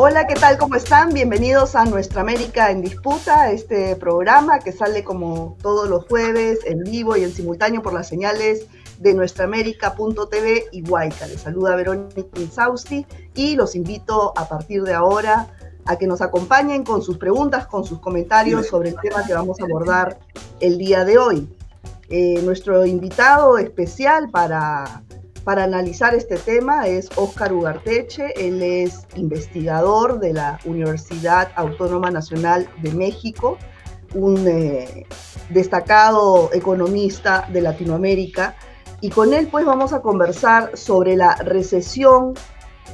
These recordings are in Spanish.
Hola, ¿qué tal? ¿Cómo están? Bienvenidos a Nuestra América en Disputa, este programa que sale como todos los jueves en vivo y en simultáneo por las señales de nuestraamérica.tv y Guayca. Les saluda Verónica Insausti y los invito a partir de ahora a que nos acompañen con sus preguntas, con sus comentarios sobre el tema que vamos a abordar el día de hoy. Eh, nuestro invitado especial para, para analizar este tema es Óscar Ugarteche. Él es investigador de la Universidad Autónoma Nacional de México, un eh, destacado economista de Latinoamérica. Y con él pues vamos a conversar sobre la recesión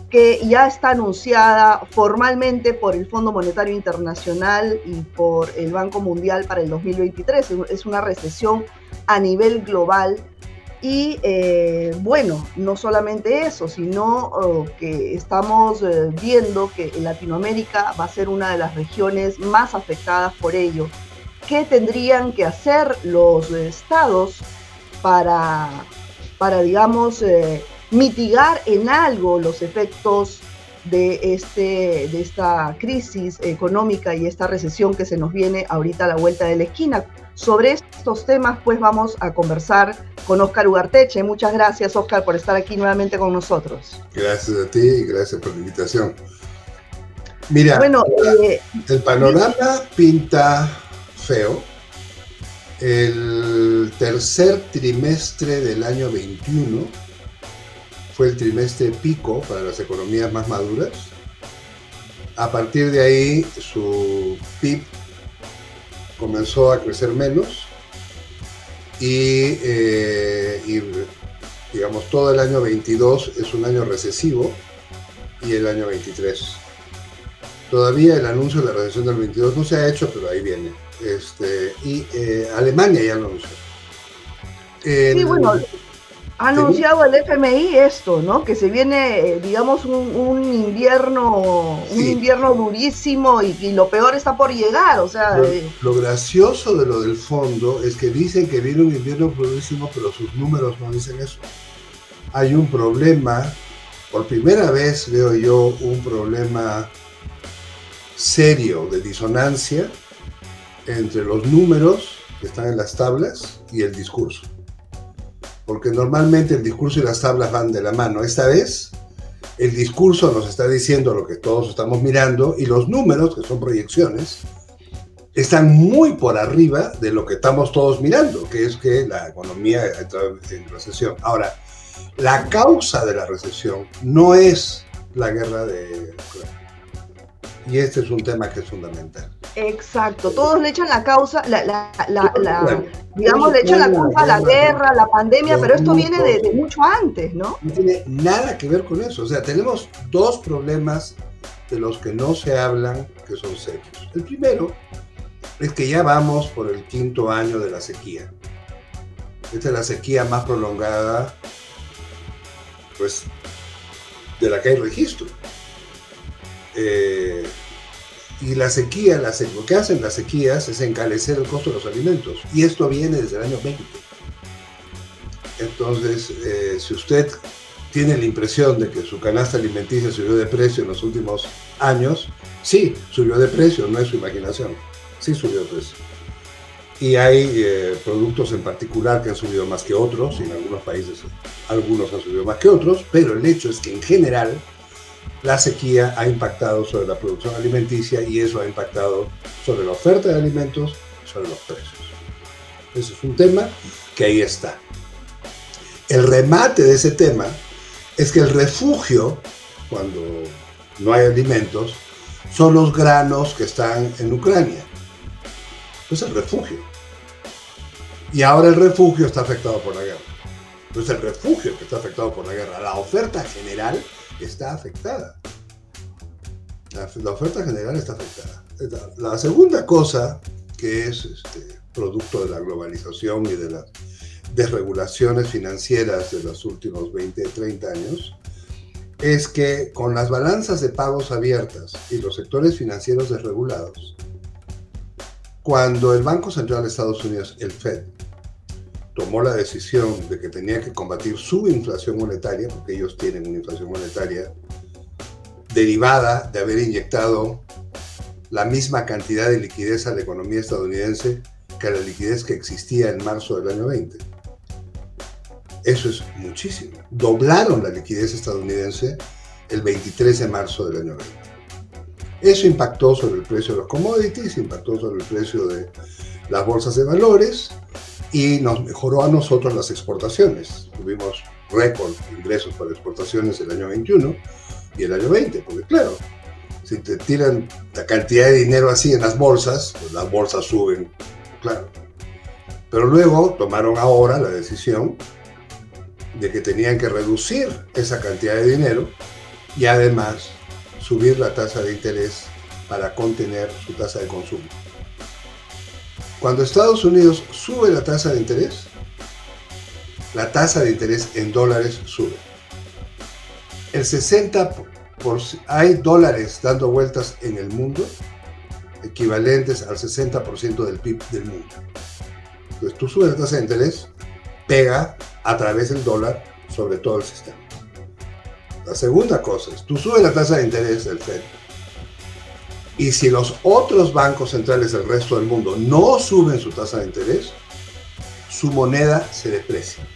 que ya está anunciada formalmente por el Fondo Monetario Internacional y por el Banco Mundial para el 2023. Es una recesión a nivel global y eh, bueno, no solamente eso, sino oh, que estamos eh, viendo que Latinoamérica va a ser una de las regiones más afectadas por ello. ¿Qué tendrían que hacer los estados para, para digamos, eh, mitigar en algo los efectos de, este, de esta crisis económica y esta recesión que se nos viene ahorita a la vuelta de la esquina. Sobre estos temas, pues vamos a conversar con Oscar Ugarteche. Muchas gracias, Oscar, por estar aquí nuevamente con nosotros. Gracias a ti y gracias por la invitación. Mira, bueno, eh, el panorama pinta feo. El tercer trimestre del año 21 fue el trimestre pico para las economías más maduras. A partir de ahí, su PIB comenzó a crecer menos y, eh, y, digamos, todo el año 22 es un año recesivo y el año 23. Todavía el anuncio de la recesión del 22 no se ha hecho, pero ahí viene. Este, y eh, Alemania ya lo anunció. sí, bueno, ha anunciado el FMI esto, ¿no? Que se viene, eh, digamos, un, invierno, un invierno durísimo y, lo peor está por llegar, o sea. Eh. Lo, gracioso de lo del fondo es que dicen que viene un invierno durísimo, pero sus números no dicen eso. Hay un problema, por primera vez veo yo un problema serio de disonancia entre los números que están en las tablas y el discurso porque normalmente el discurso y las tablas van de la mano. Esta vez el discurso nos está diciendo lo que todos estamos mirando y los números, que son proyecciones, están muy por arriba de lo que estamos todos mirando, que es que la economía ha entrado en recesión. Ahora, la causa de la recesión no es la guerra de Ucrania. Y este es un tema que es fundamental. Exacto, todos le echan la causa, la, digamos, le echan la culpa a la guerra, la pandemia, pero esto viene de, mucho antes, ¿no? No tiene nada que ver con eso. O sea, tenemos dos problemas de los que no se hablan que son serios. El primero es que ya vamos por el quinto año de la sequía. Esta es la sequía más prolongada, pues, de la que hay registro. Eh, y la sequía, lo que hacen las sequías es encarecer el costo de los alimentos. Y esto viene desde el año 20. Entonces, eh, si usted tiene la impresión de que su canasta alimenticia subió de precio en los últimos años, sí, subió de precio, no es su imaginación. Sí subió de precio. Y hay eh, productos en particular que han subido más que otros, y en algunos países algunos han subido más que otros, pero el hecho es que en general la sequía ha impactado sobre la producción alimenticia y eso ha impactado sobre la oferta de alimentos, sobre los precios. Ese es un tema que ahí está. El remate de ese tema es que el refugio, cuando no hay alimentos, son los granos que están en Ucrania. Es el refugio. Y ahora el refugio está afectado por la guerra. No es el refugio que está afectado por la guerra. La oferta general está afectada. La, oferta general está afectada. La segunda cosa, que es este, producto de la globalización y de las desregulaciones financieras de los últimos 20, 30 años, es que con las balanzas de pagos abiertas y los sectores financieros desregulados, cuando el Banco Central de Estados Unidos, el Fed, tomó la decisión de que tenía que combatir su inflación monetaria, porque ellos tienen una inflación monetaria derivada de haber inyectado la misma cantidad de liquidez a la economía estadounidense que la liquidez que existía en marzo del año 20. Eso es muchísimo. Doblaron la liquidez estadounidense el 23 de marzo del año 20. Eso impactó sobre el precio de los commodities, impactó sobre el precio de las bolsas de valores y nos mejoró a nosotros las exportaciones. Tuvimos récord ingresos para exportaciones el año 21 y el año 20, porque claro, si te tiran la cantidad de dinero así en las bolsas, pues las bolsas suben, claro. Pero luego tomaron ahora la decisión de que tenían que reducir esa cantidad de dinero y además subir la tasa de interés para contener su tasa de consumo. Cuando Estados Unidos sube la tasa de interés, la tasa de interés en dólares sube. El 60 hay dólares dando vueltas en el mundo equivalentes al 60% del PIB del mundo. Entonces tú subes la tasa de interés, pega a través del dólar sobre todo el sistema. La segunda cosa es, tú subes la tasa de interés del Fed y si los otros bancos centrales del resto del mundo no suben su tasa de interés, su moneda se deprecia.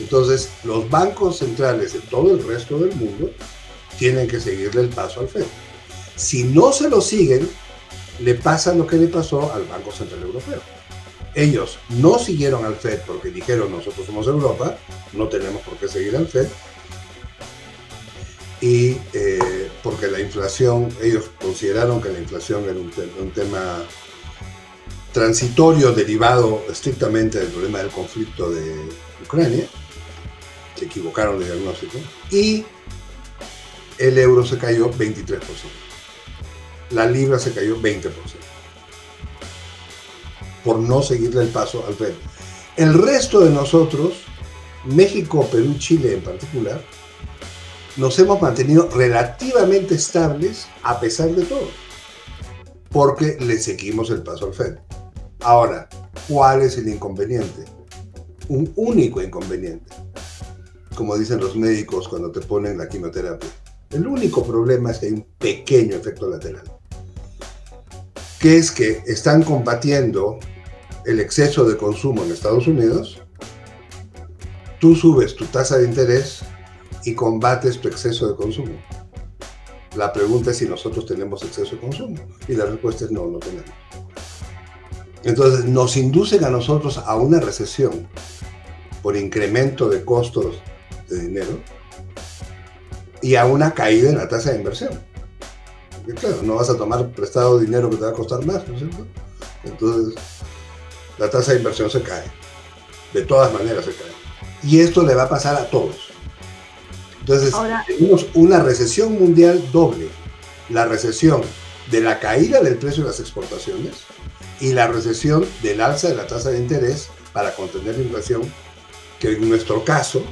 Entonces, los bancos centrales de todo el resto del mundo tienen que seguirle el paso al Fed. Si no se lo siguen, le pasa lo que le pasó al Banco Central Europeo. Ellos no siguieron al Fed porque dijeron nosotros somos Europa, no tenemos por qué seguir al Fed. Y eh, porque la inflación, ellos consideraron que la inflación era un tema transitorio derivado estrictamente del problema del conflicto de Ucrania se equivocaron de diagnóstico, y el euro se cayó 23%. La libra se cayó 20%. Por no seguirle el paso al Fed. El resto de nosotros, México, Perú, Chile en particular, nos hemos mantenido relativamente estables a pesar de todo. Porque le seguimos el paso al Fed. Ahora, ¿cuál es el inconveniente? Un único inconveniente como dicen los médicos cuando te ponen la quimioterapia. El único problema es que hay un pequeño efecto lateral, que es que están combatiendo el exceso de consumo en Estados Unidos, tú subes tu tasa de interés y combates tu exceso de consumo. La pregunta es si nosotros tenemos exceso de consumo y la respuesta es no, no tenemos. Entonces nos inducen a nosotros a una recesión por incremento de costos de dinero y a una caída en la tasa de inversión. Porque claro, no vas a tomar prestado dinero que te va a costar más, ¿no es cierto? Entonces, la tasa de inversión se cae. De todas maneras se cae. Y esto le va a pasar a todos. Entonces, tenemos una recesión mundial doble. La recesión de la caída del precio de las exportaciones y la recesión del alza de la tasa de interés para contener la inflación, que en nuestro caso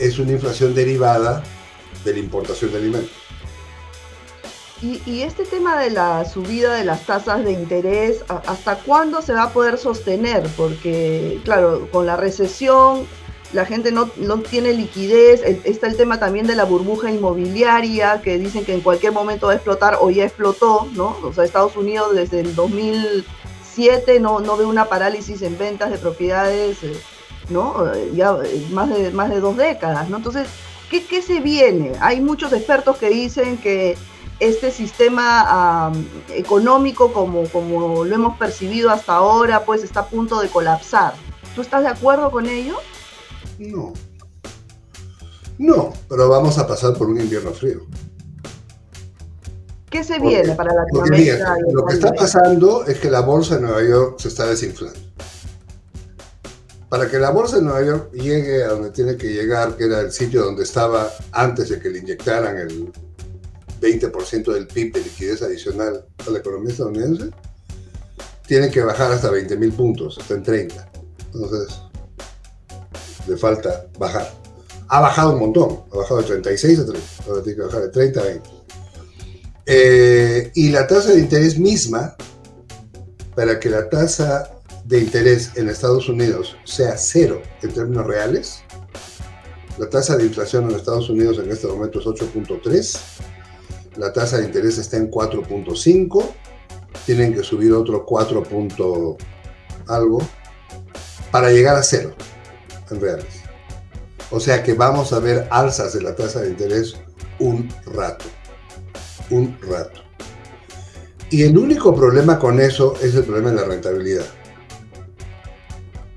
es una inflación derivada de la importación de alimentos. Y, este tema de la subida de las tasas de interés, ¿hasta cuándo se va a poder sostener? Porque, claro, con la recesión la gente no, no tiene liquidez, está el tema también de la burbuja inmobiliaria, que dicen que en cualquier momento va a explotar o ya explotó, ¿no? O sea, Estados Unidos desde el 2007 no, no ve una parálisis en ventas de propiedades. Eh, ¿no? Ya eh, más de, más de dos décadas, ¿no? Entonces, ¿qué, ¿qué, se viene? Hay muchos expertos que dicen que este sistema económico, como, como lo hemos percibido hasta ahora, pues está a punto de colapsar. ¿Tú estás de acuerdo con ello? No. No, pero vamos a pasar por un invierno frío. ¿Qué se viene para Latinoamérica? lo que está pasando es que la bolsa de Nueva York se está desinflando para que la bolsa de Nueva York llegue a donde tiene que llegar, que era el sitio donde estaba antes de que le inyectaran el 20% del PIB de liquidez adicional a la economía estadounidense, tiene que bajar hasta 20 mil puntos, hasta en 30. Entonces, le falta bajar. Ha bajado un montón, ha bajado de 36 a 30, ahora tiene que bajar de 30 a 20. Eh, y la tasa de interés misma, para que la tasa de interés en Estados Unidos sea cero en términos reales, La tasa de inflación en Estados Unidos en este momento es 8.3. La tasa de interés está en 4.5. Tienen que subir otro 4. algo para llegar a cero en reales. O sea que vamos a ver alzas de la tasa de interés un rato. Un rato. Y el único problema con eso es el problema de la rentabilidad.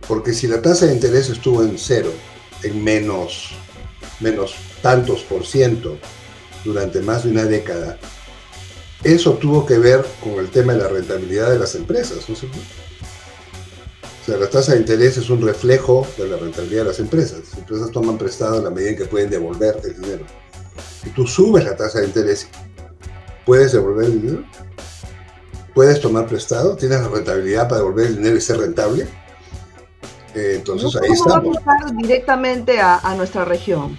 Porque si la tasa de interés estuvo en cero, en menos, menos tantos por ciento durante más de una década, eso tuvo que ver con el tema de la rentabilidad de las empresas, ¿no es cierto? Sea, la tasa de interés es un reflejo de la rentabilidad de las empresas. Las empresas toman prestado en la medida en que pueden devolver el dinero. Si tú subes la tasa de interés, ¿puedes devolver el dinero? ¿Puedes tomar prestado? ¿Tienes la rentabilidad para devolver el dinero y ser rentable? Eh, entonces ahí estamos. va a directamente a, nuestra región?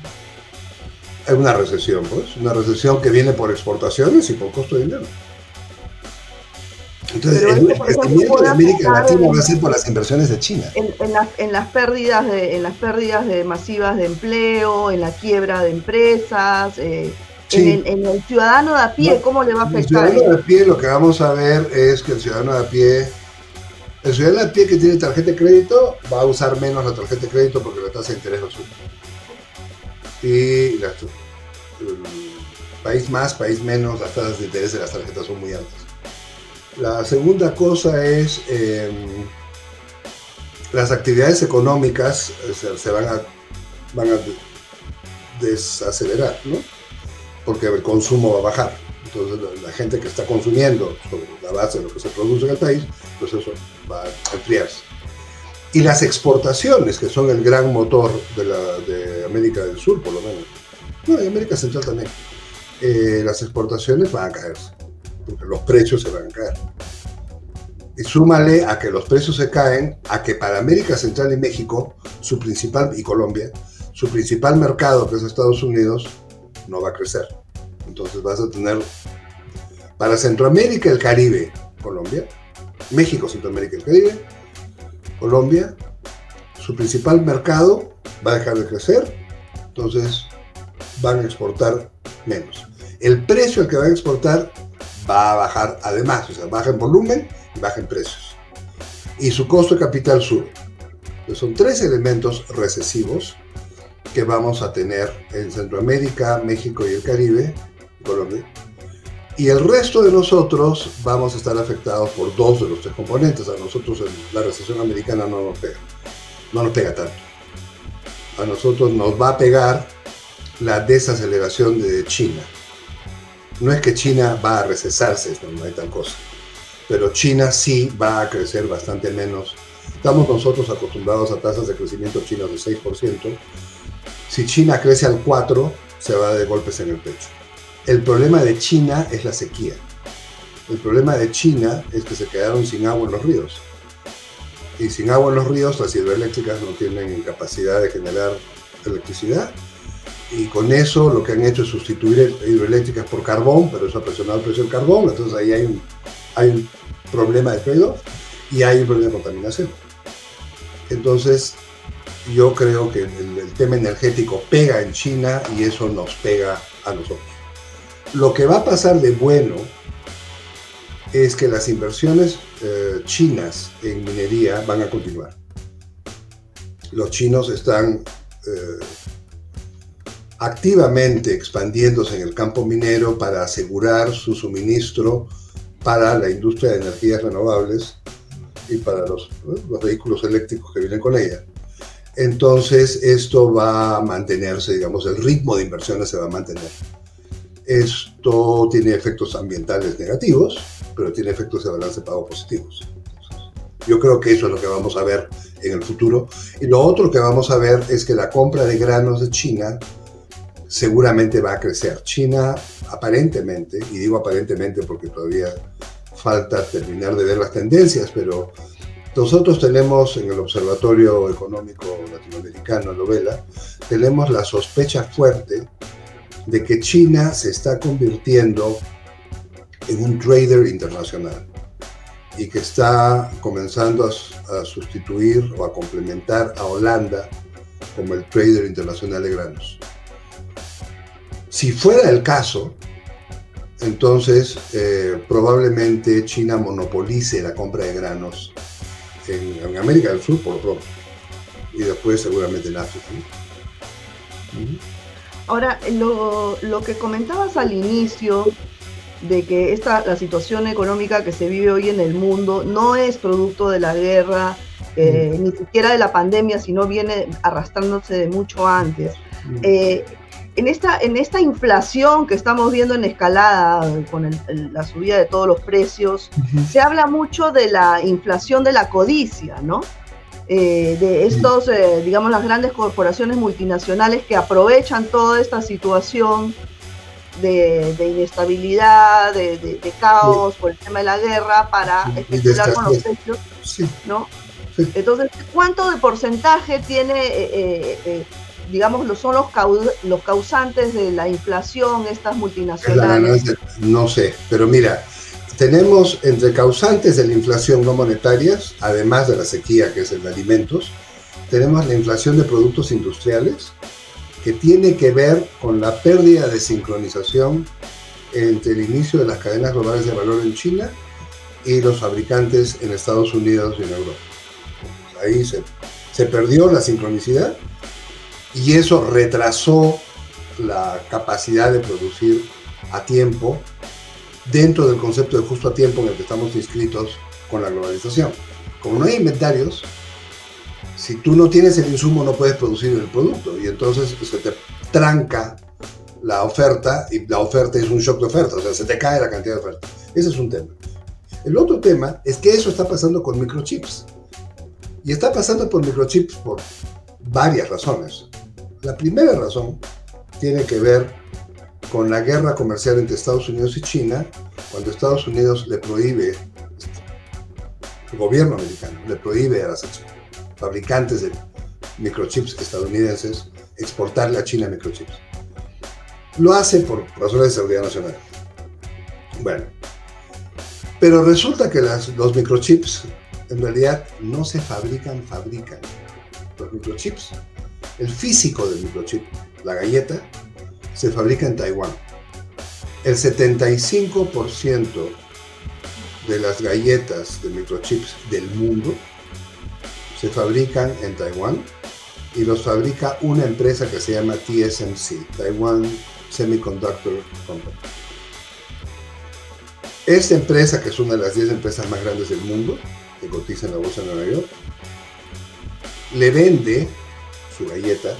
Es una recesión, pues. Una recesión que viene por exportaciones y por costo de dinero. Entonces, el, crecimiento de América Latina va a ser por las inversiones de China. En, las, pérdidas de, en las pérdidas de masivas de empleo, en la quiebra de empresas, eh, en, el, ciudadano de a pie, ¿cómo le va a afectar? El ciudadano de a pie lo que vamos a ver es que el ciudadano de a pie, el ciudadano de a pie que tiene tarjeta de crédito va a usar menos la tarjeta de crédito porque la tasa de interés lo sube. Y la, país más, país menos, las tasas de interés de las tarjetas son muy altas. La segunda cosa es em, las actividades económicas eh, se, van, a, van a desacelerar, ¿no? porque el consumo va a bajar. Entonces la, gente que está consumiendo sobre la base de lo que se produce en el país, pues eso va a enfriarse. Y las exportaciones, que son el gran motor de, la, de América del Sur, por lo menos, no, y América Central también, eh, las exportaciones van a caerse, los precios se van a caer. Y súmale a que los precios se caen, a que para América Central y México, su principal, y Colombia, su principal mercado, que es Estados Unidos, no va a crecer. Entonces vas a tener para Centroamérica el Caribe, Colombia, México, Centroamérica el Caribe, Colombia, su principal mercado va a dejar de crecer, entonces van a exportar menos. El precio al que van a exportar va a bajar además, o sea, baja en volumen y baja en precios. Y su costo de capital sube. Entonces son tres elementos recesivos que vamos a tener en Centroamérica, México y el Caribe, Colombia. Y el resto de nosotros vamos a estar afectados por dos de los tres componentes. A nosotros la recesión americana no nos pega, no nos pega tanto. A nosotros nos va a pegar la desaceleración de China. No es que China va a recesarse, no hay tal cosa. Pero China sí va a crecer bastante menos. Estamos nosotros acostumbrados a tasas de crecimiento chinas de 6%. Si China crece al 4, se va de golpes en el pecho. El problema de China es la sequía. El problema de China es que se quedaron sin agua en los ríos. Y sin agua en los ríos, las hidroeléctricas no tienen capacidad de generar electricidad. Y con eso lo que han hecho es sustituir hidroeléctricas por carbón, pero eso ha presionado el precio del carbón. Entonces ahí hay un, hay un problema de trade y hay un problema de contaminación. Entonces, yo creo que el, tema energético pega en China y eso nos pega a nosotros. Lo que va a pasar de bueno es que las inversiones eh, chinas en minería van a continuar. Los chinos están eh, activamente expandiéndose en el campo minero para asegurar su suministro para la industria de energías renovables y para los, los vehículos eléctricos que vienen con ella. Entonces, esto va a mantenerse, digamos, el ritmo de inversiones se va a mantener. Esto tiene efectos ambientales negativos, pero tiene efectos de balance pago positivos. Yo creo que eso es lo que vamos a ver en el futuro. Y lo otro que vamos a ver es que la compra de granos de China seguramente va a crecer. China aparentemente, y digo aparentemente porque todavía falta terminar de ver las tendencias, pero nosotros tenemos en el Observatorio Económico Latinoamericano, Novela, tenemos la sospecha fuerte de que China se está convirtiendo en un trader internacional y que está comenzando a, sustituir o a complementar a Holanda como el trader internacional de granos. Si fuera el caso, entonces eh, probablemente China monopolice la compra de granos en, América del Sur por lo pronto y después seguramente en África. Ahora, lo, lo, que comentabas al inicio de que esta, la situación económica que se vive hoy en el mundo no es producto de la guerra, eh, ni siquiera de la pandemia, sino viene arrastrándose de mucho antes. Eh, en, esta, en esta inflación que estamos viendo en escalada con la subida de todos los precios, se habla mucho de la inflación de la codicia, ¿no? Eh, de estos, digamos, las grandes corporaciones multinacionales que aprovechan toda esta situación de, inestabilidad, de, caos por el tema de la guerra para especular con los precios, ¿no? Entonces, ¿cuánto de porcentaje tiene, eh, digamos, son los, los causantes de la inflación estas multinacionales? No sé, pero mira, tenemos entre causantes de la inflación no monetarias, además de la sequía que es el de alimentos, tenemos la inflación de productos industriales, que tiene que ver con la pérdida de sincronización entre el inicio de las cadenas globales de valor en China y los fabricantes en Estados Unidos y en Europa ahí se, se perdió la sincronicidad y eso retrasó la capacidad de producir a tiempo dentro del concepto de justo a tiempo en el que estamos inscritos con la globalización. Como no hay inventarios, si tú no tienes el insumo no puedes producir el producto y entonces se te tranca la oferta y la oferta es un shock de oferta, o sea, se te cae la cantidad de oferta. Ese es un tema. El otro tema es que eso está pasando con microchips. Y está pasando por microchips por varias razones. La primera razón tiene que ver con la guerra comercial entre Estados Unidos y China, cuando Estados Unidos le prohíbe, el gobierno americano le prohíbe a los fabricantes de microchips estadounidenses exportarle a China microchips. Lo hace por razones de seguridad nacional. Bueno, pero resulta que los microchips en realidad no se fabrican, fabrican. Los microchips, el físico del microchip, la galleta, se fabrica en Taiwán. El 75% de las galletas de microchips del mundo se fabrican en Taiwán y los fabrica una empresa que se llama TSMC, Taiwan Semiconductor Company. Esta empresa, que es una de las 10 empresas más grandes del mundo, que cotiza en la bolsa de Nueva York, le vende galleta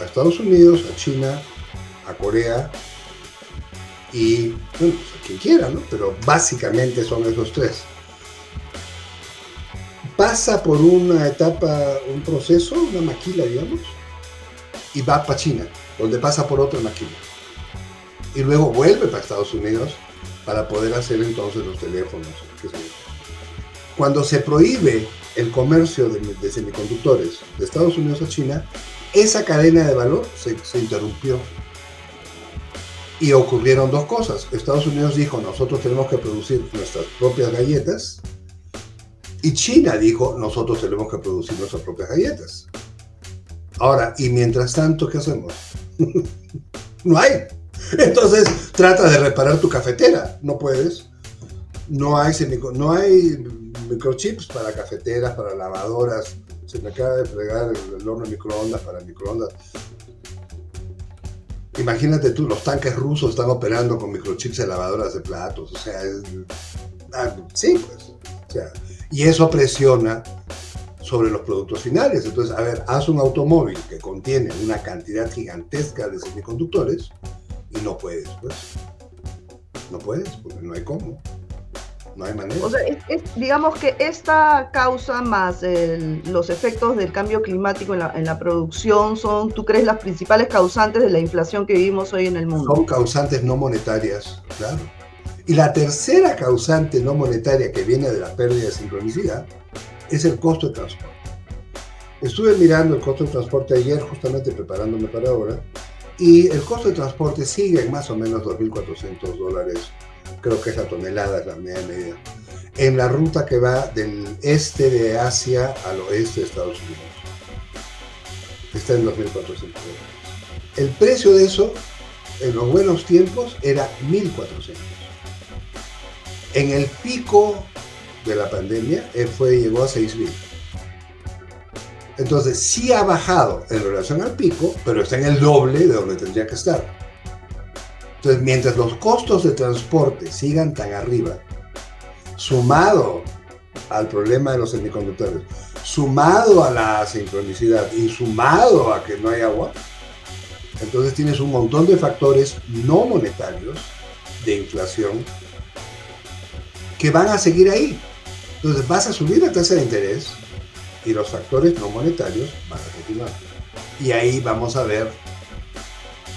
a Estados Unidos, a China, a Corea y, bueno, pues, a quien quiera, ¿no? Pero básicamente son esos tres. Pasa por una etapa, un proceso, una maquila, digamos, y va para China, donde pasa por otra maquila. Y luego vuelve para Estados Unidos para poder hacer entonces los teléfonos. Cuando se prohíbe el comercio de, semiconductores de Estados Unidos a China, esa cadena de valor se, interrumpió. Y ocurrieron dos cosas. Estados Unidos dijo, nosotros tenemos que producir nuestras propias galletas. Y China dijo, nosotros tenemos que producir nuestras propias galletas. Ahora, y mientras tanto, ¿qué hacemos? no hay. Entonces, trata de reparar tu cafetera. No puedes. No hay, no hay microchips para cafeteras, para lavadoras. Se me acaba de fregar el, horno de microondas para microondas. Imagínate tú, los tanques rusos están operando con microchips de lavadoras de platos. O sea, ah, sí, pues. O sea, y eso presiona sobre los productos finales. Entonces, a ver, haz un automóvil que contiene una cantidad gigantesca de semiconductores y no puedes, pues. No puedes, porque no hay cómo. No hay manera. O sea, digamos que esta causa más los efectos del cambio climático en la, en la, producción son, ¿tú crees, las principales causantes de la inflación que vivimos hoy en el mundo? Son causantes no monetarias, claro. Y la tercera causante no monetaria que viene de la pérdida de sincronicidad es el costo de transporte. Estuve mirando el costo de transporte ayer, justamente preparándome para ahora, y el costo de transporte sigue en más o menos 2.400 dólares creo que es la tonelada, la media media, en la ruta que va del este de Asia al oeste de Estados Unidos. está en 2.400 dólares. El precio de eso, en los buenos tiempos, era 1.400. En el pico de la pandemia, eh, fue, llegó a 6.000. Entonces, sí ha bajado en relación al pico, pero está en el doble de donde tendría que estar. Entonces, mientras los costos de transporte sigan tan arriba, sumado al problema de los semiconductores, sumado a la sincronicidad y sumado a que no hay agua, entonces tienes un montón de factores no monetarios de inflación que van a seguir ahí. Entonces vas a subir la tasa de interés y los factores no monetarios van a continuar. Y ahí vamos a ver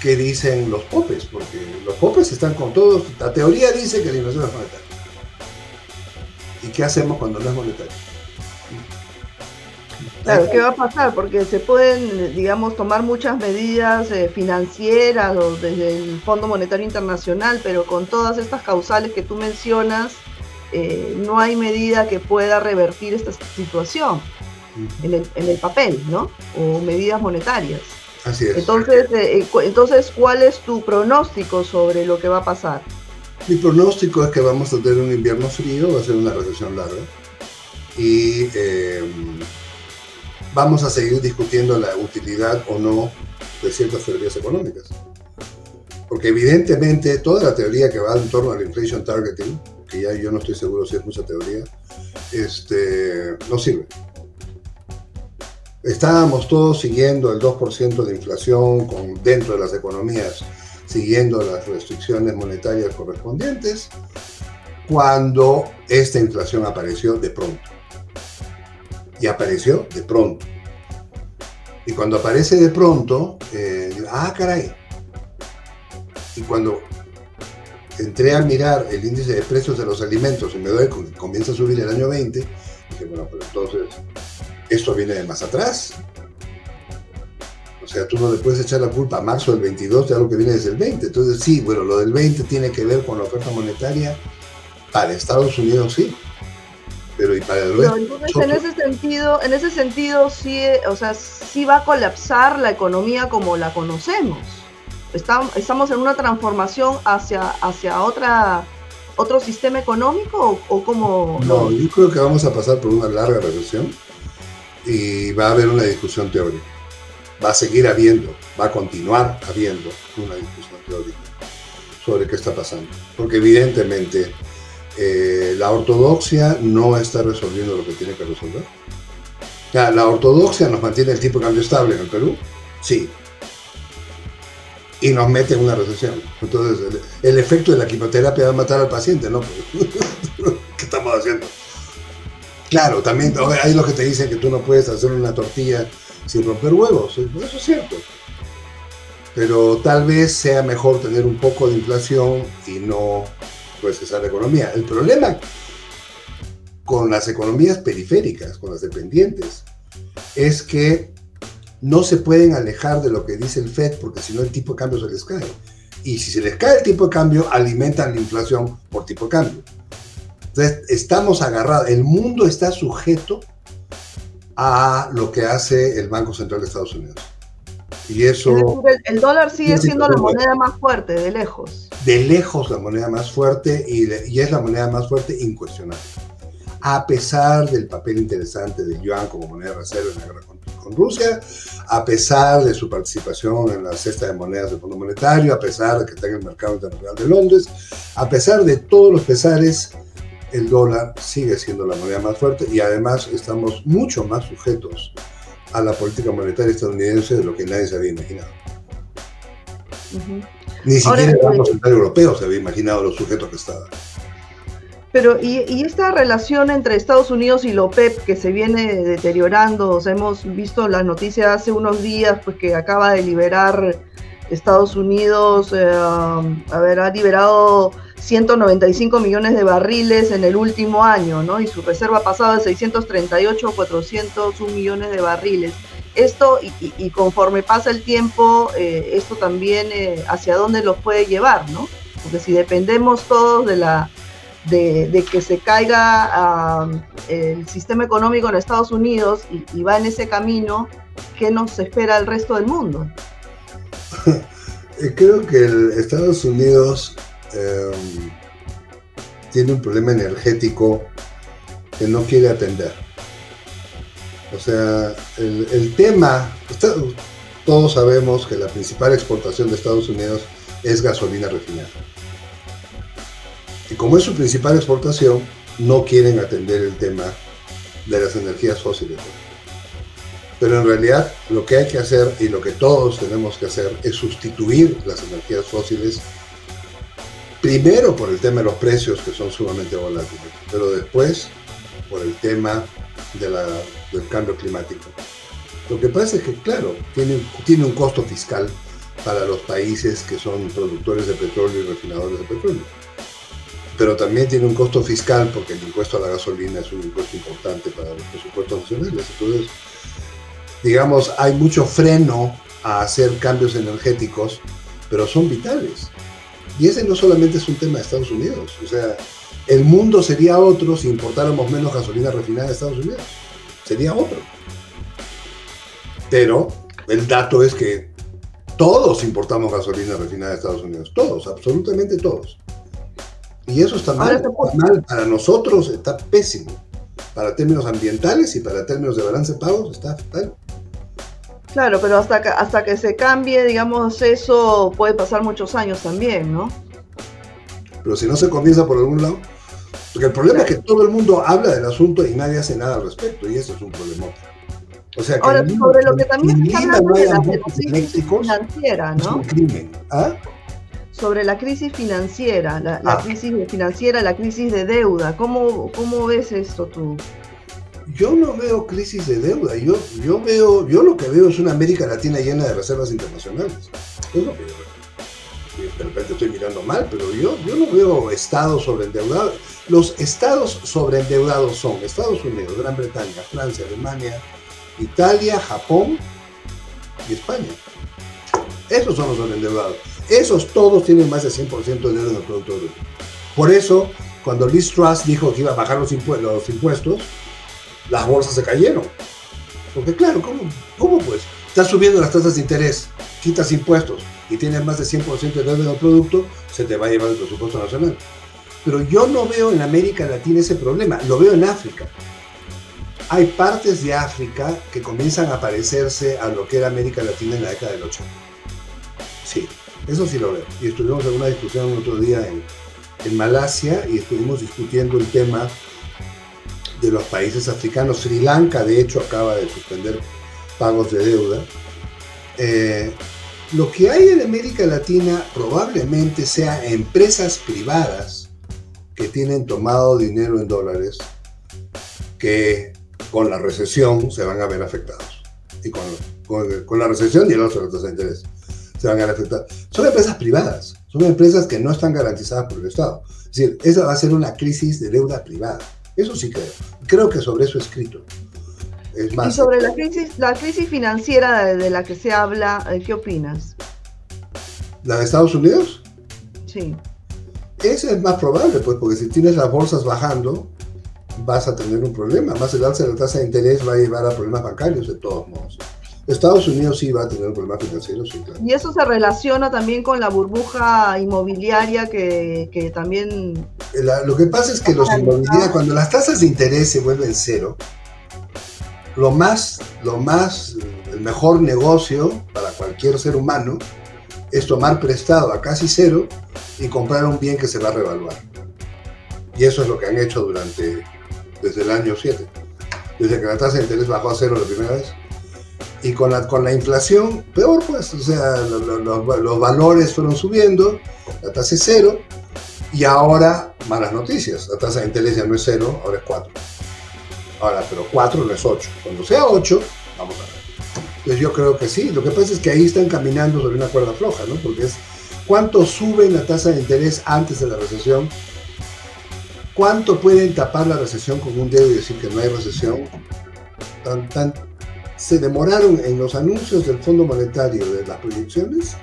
qué dicen los popes, porque los popes están con todos. La teoría dice que la inversión es monetaria. ¿Y qué hacemos cuando no es monetaria? Claro, ¿qué va a pasar? Porque se pueden, digamos, tomar muchas medidas eh, financieras o desde el Fondo Monetario Internacional, pero con todas estas causales que tú mencionas, eh, no hay medida que pueda revertir esta situación en el, papel, ¿no? O medidas monetarias. Así es. Entonces, eh, eh, entonces, ¿cuál es tu pronóstico sobre lo que va a pasar? Mi pronóstico es que vamos a tener un invierno frío, va a ser una recesión larga y em, vamos a seguir discutiendo la utilidad o no de ciertas teorías económicas. Porque evidentemente toda la teoría que va en torno al inflation targeting, que ya yo no estoy seguro si es mucha teoría, este, no sirve. Estábamos todos siguiendo el 2% de inflación con, dentro de las economías, siguiendo las restricciones monetarias correspondientes, cuando esta inflación apareció de pronto. Y apareció de pronto. Y cuando aparece de pronto, eh, ah, caray. Y cuando entré a mirar el índice de precios de los alimentos y me doy que comienza a subir el año 20, dije, bueno, pero entonces esto viene de más atrás. O sea, tú no le puedes echar la culpa a marzo del 22 de algo que viene desde el 20. Entonces, sí, bueno, lo del 20 tiene que ver con la oferta monetaria. Para Estados Unidos, sí. Pero y para el resto. entonces, en ese sentido, en ese sentido, sí, o sea, sí va a colapsar la economía como la conocemos. Estamos en una transformación hacia, hacia otra otro sistema económico o, o como no, yo creo que vamos a pasar por una larga recesión y va a haber una discusión teórica. Va a seguir habiendo, va a continuar habiendo una discusión teórica sobre qué está pasando. Porque evidentemente eh, la ortodoxia no está resolviendo lo que tiene que resolver. la ortodoxia nos mantiene el tipo de cambio estable en el Perú, sí. Y nos mete en una recesión. Entonces, el, efecto de la quimioterapia va a matar al paciente, ¿no? ¿Qué estamos haciendo? Claro, también hay los que te dicen que tú no puedes hacer una tortilla sin romper huevos. Eso es cierto. Pero tal vez sea mejor tener un poco de inflación y no procesar la economía. El problema con las economías periféricas, con las dependientes, es que no se pueden alejar de lo que dice el FED porque si no el tipo de cambio se les cae. Y si se les cae el tipo de cambio, alimentan la inflación por tipo de cambio. Entonces, estamos agarrados, el mundo está sujeto a lo que hace el Banco Central de Estados Unidos. Y eso... el, dólar sigue siendo la moneda más fuerte, de lejos. De lejos la moneda más fuerte y, y es la moneda más fuerte incuestionable. A pesar del papel interesante del yuan como moneda de reserva en la guerra con, con Rusia, a pesar de su participación en la cesta de monedas del Fondo Monetario, a pesar de que está en el mercado internacional de Londres, a pesar de todos los pesares, el dólar sigue siendo la moneda más fuerte y además estamos mucho más sujetos a la política monetaria estadounidense de lo que nadie se había imaginado. Ni siquiera el Banco Central Europeo se había imaginado los sujetos que estaban. Pero, ¿y, esta relación entre Estados Unidos y la OPEP que se viene deteriorando? hemos visto las noticias hace unos días pues, que acaba de liberar Estados Unidos, eh, a ver, ha liberado 195 millones de barriles en el último año, ¿no? Y su reserva pasada de 638 a 401 millones de barriles. Esto, y, conforme pasa el tiempo, eh, esto también eh, hacia dónde los puede llevar, ¿no? Porque si dependemos todos de la, de, que se caiga el sistema económico en Estados Unidos y, va en ese camino, ¿qué nos espera el resto del mundo? Eh, creo que Estados Unidos em, tiene un problema energético que no quiere atender. O sea, el, el tema, todos sabemos que la principal exportación de Estados Unidos es gasolina refinada. Y como es su principal exportación, no quieren atender el tema de las energías fósiles. Pero en realidad lo que hay que hacer y lo que todos tenemos que hacer es sustituir las energías fósiles, primero por el tema de los precios que son sumamente volátiles, pero después por el tema del cambio climático. Lo que pasa es que, claro, tiene, tiene un costo fiscal para los países que son productores de petróleo y refinadores de petróleo pero también tiene un costo fiscal porque el impuesto a la gasolina es un impuesto importante para los presupuestos nacionales. Entonces, digamos, hay mucho freno a hacer cambios energéticos, pero son vitales. Y ese no solamente es un tema de Estados Unidos, o sea, el mundo sería otro si importáramos menos gasolina refinada de Estados Unidos. Sería otro. Pero el dato es que todos importamos gasolina refinada de Estados Unidos, todos, absolutamente todos. Y eso está mal, Para nosotros está pésimo. Para términos ambientales y para términos de balance de pagos está fatal. Claro, pero hasta que, hasta que se cambie, digamos, eso puede pasar muchos años también, ¿no? Pero si no se comienza por algún lado. Porque el problema es que todo el mundo habla del asunto y nadie hace nada al respecto, y eso es un problema. O sea, que Ahora, sobre lo que también se habla de la crisis financiera, ¿no? Es un crimen. ¿Ah? sobre la crisis financiera, la, ah. crisis financiera, la crisis de deuda. ¿Cómo, ¿Cómo ves esto tú? Yo no veo crisis de deuda, yo, yo veo, yo lo que veo es una América Latina llena de reservas internacionales. Es. De repente estoy mirando mal, pero yo, yo no veo estados sobreendeudados. Los estados sobreendeudados son Estados Unidos, Gran Bretaña, Francia, Alemania, Italia, Japón y España. Esos son los sobreendeudados. Esos todos tienen más de 100% de deuda en el Producto Bruto. Por eso, cuando Liz Truss dijo que iba a bajar los, impuestos, las bolsas se cayeron. Porque claro, ¿cómo, ¿cómo pues? Estás subiendo las tasas de interés, quitas impuestos y tienes más de 100% de deuda en el producto, se te va a llevar el presupuesto nacional. Pero yo no veo en América Latina ese problema, lo veo en África. Hay partes de África que comienzan a parecerse a lo que era América Latina en la década del 80. Sí, eso sí lo veo. Y estuvimos en una discusión otro día en, Malasia y estuvimos discutiendo el tema de los países africanos. Sri Lanka, de hecho, acaba de suspender pagos de deuda. Eh, lo que hay en América Latina probablemente sea empresas privadas que tienen tomado dinero en dólares que con la recesión se van a ver afectados. Y con, con, la recesión y el otro de interés se van a afectar. Son empresas privadas, son empresas que no están garantizadas por el Estado. Es decir, esa va a ser una crisis de deuda privada. Eso sí creo. Creo que sobre eso he escrito. Es más, y sobre la crisis, la crisis financiera de, la que se habla, eh, ¿qué opinas? ¿La de Estados Unidos? Sí. Esa es más probable, pues, porque si tienes las bolsas bajando, vas a tener un problema. Más el alza de la tasa de interés va a llevar a problemas bancarios de todos modos. Estados Unidos sí va a tener un problema financiero, sí, claro. Y eso se relaciona también con la burbuja inmobiliaria que, también... lo que pasa es que los inmobiliarios, cuando las tasas de interés se vuelven cero, lo más, lo más, el mejor negocio para cualquier ser humano es tomar prestado a casi cero y comprar un bien que se va a revaluar. Y eso es lo que han hecho durante, desde el año 7. Desde que la tasa de interés bajó a cero la primera vez y con la, con la inflación, peor pues, o sea, los valores fueron subiendo, la tasa es cero, y ahora, malas noticias, la tasa de interés ya no es cero, ahora es 4. Ahora, pero 4 no es 8. Cuando sea 8, vamos a ver. Entonces yo creo que sí, lo que pasa es que ahí están caminando sobre una cuerda floja, ¿no? Porque es cuánto sube la tasa de interés antes de la recesión, cuánto pueden tapar la recesión con un dedo y decir que no hay recesión, tan, tan, se demoraron en los anuncios del Fondo Monetario de las proyecciones,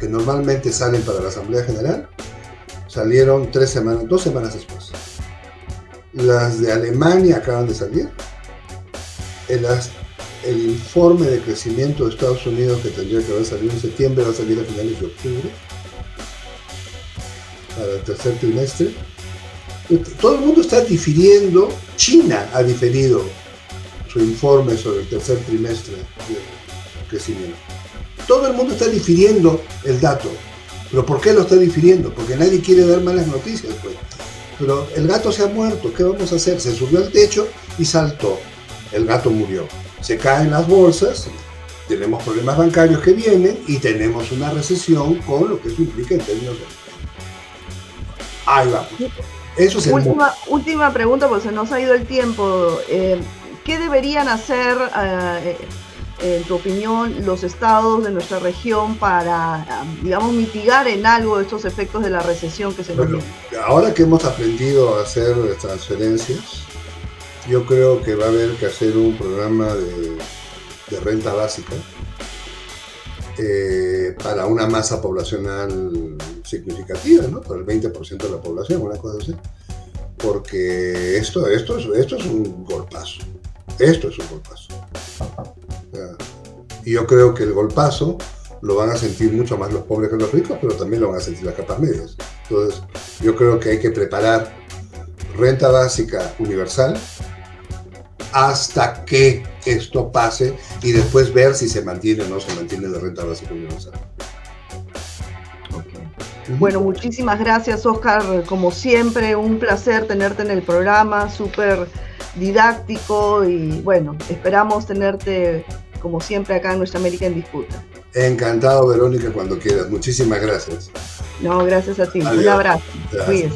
que normalmente salen para la Asamblea General, salieron tres semanas, dos semanas después. Las de Alemania acaban de salir. El, el informe de crecimiento de Estados Unidos que tendría que haber salido en septiembre va a salir a finales de octubre para el tercer trimestre. Todo el mundo está difiriendo, China ha diferido su informe sobre el tercer trimestre de crecimiento. Todo el mundo está difiriendo el dato. ¿Pero por qué lo está difiriendo? Porque nadie quiere dar malas noticias, pues. Pero el gato se ha muerto, ¿qué vamos a hacer? Se subió al techo y saltó. El gato murió. Se caen las bolsas, tenemos problemas bancarios que vienen y tenemos una recesión con lo que eso implica en términos de... Ahí va. Eso es última, última pregunta, porque se nos ha ido el tiempo. Eh, ¿Qué deberían hacer, eh, en tu opinión, los estados de nuestra región para, digamos, mitigar en algo estos efectos de la recesión que se bueno, Ahora que hemos aprendido a hacer transferencias, yo creo que va a haber que hacer un programa de, renta básica eh, para una masa poblacional significativa, ¿no? Para el 20% de la población, una cosa así. Porque esto, esto, esto es un golpazo. Esto es un golpazo. Y yo creo que el golpazo lo van a sentir mucho más los pobres que los ricos, pero también lo van a sentir las capas medias. Entonces, yo creo que hay que preparar renta básica universal hasta que esto pase y después ver si se mantiene o no se mantiene la renta básica universal. Bueno, muchísimas gracias, Oscar. Como siempre, un placer tenerte en el programa, súper didáctico y bueno, esperamos tenerte como siempre acá en Nuestra América en Disputa. Encantado, Verónica, cuando quieras. Muchísimas gracias. No, gracias a ti. Un abrazo. Gracias.